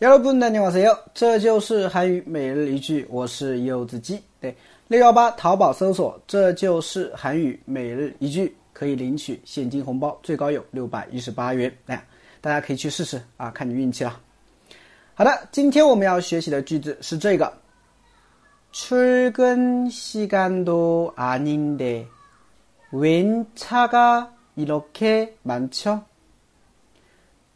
여러분大家好，这就是韩语每日一句，我是柚子鸡。对，六幺八淘宝搜索“这就是韩语每日一句”，可以领取现金红包，最高有六百一十八元。哎，大家可以去试试啊，看你运气了。好的，今天我们要学习的句子是这个：출근시간도아닌데웬차가이렇게많죠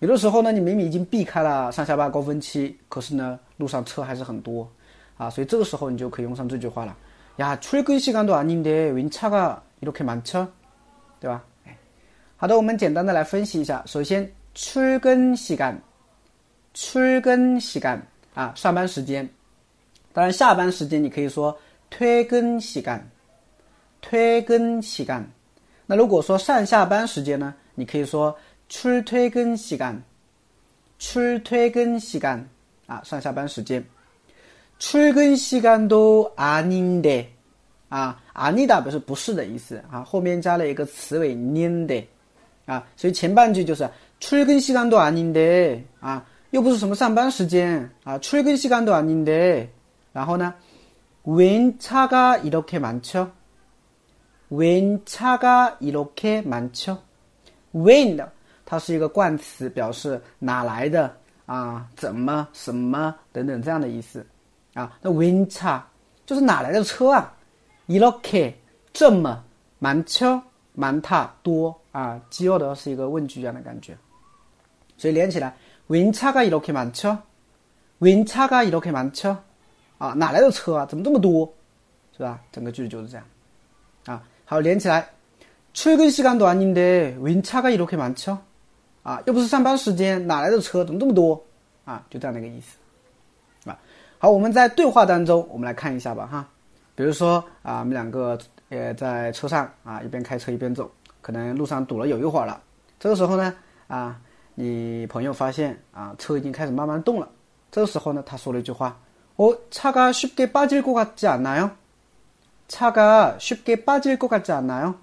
有的时候呢，你明明已经避开了上下班高峰期，可是呢，路上车还是很多，啊，所以这个时候你就可以用上这句话了。呀，출근시간도아닌데웬차가이렇게많 죠？ 对吧？哎，好的，我们简单的来分析一下。首先，출근시 간， 출근시 간， 啊，上班时间。当然，下班时间你可以说퇴근시 간， 퇴근시 간。 那如果说上下班时间呢，你可以说。 출퇴근시 간， 출퇴근시 간， 啊，上下班时间。출근시간도아닌 데， 啊，아니다表示不是的意思啊，后面加了一个词尾닌 데， 啊，所以前半句就是출근시간도아닌 데， 啊，又不是什么上班时间啊，출근시간도아닌 데， 然后呢，웬차가이렇게많 죠？ 웬차가이렇게많 죠？ 웬 它是一个冠词，表示哪来的啊？怎么什么等等这样的意思啊？那 win 差就是哪来的车啊？iroke 这么蛮车蛮踏多啊？肌肉的是一个问句一样的感觉，所以连起来 win 差个 iroke 蛮车，win 差个 iroke 蛮车啊？哪来的车啊？怎么这么多？是吧？整个句子就是这样啊。好，连起来，출근시간도아닌데윈차가이렇게많죠 啊，又不是上班时间，哪来的车？怎么这么多？啊，就这样的一个意思，啊，好，我们在对话当中，我们来看一下吧，哈，比如说啊，我们两个呃在车上啊，一边开车一边走，可能路上堵了有一会儿了，这个时候呢，啊，你朋友发现啊，车已经开始慢慢动了，这个时候呢，他说了一句话，哦，차가쉽게빠질것같지않나 요？ 차가쉽게빠질것같지않나 요？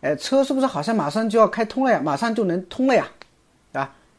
哎，车是不是好像马上就要开通了呀？马上就能通了呀？ 啊，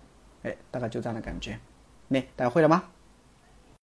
哎，大概就这样的感觉，那大家会了吗？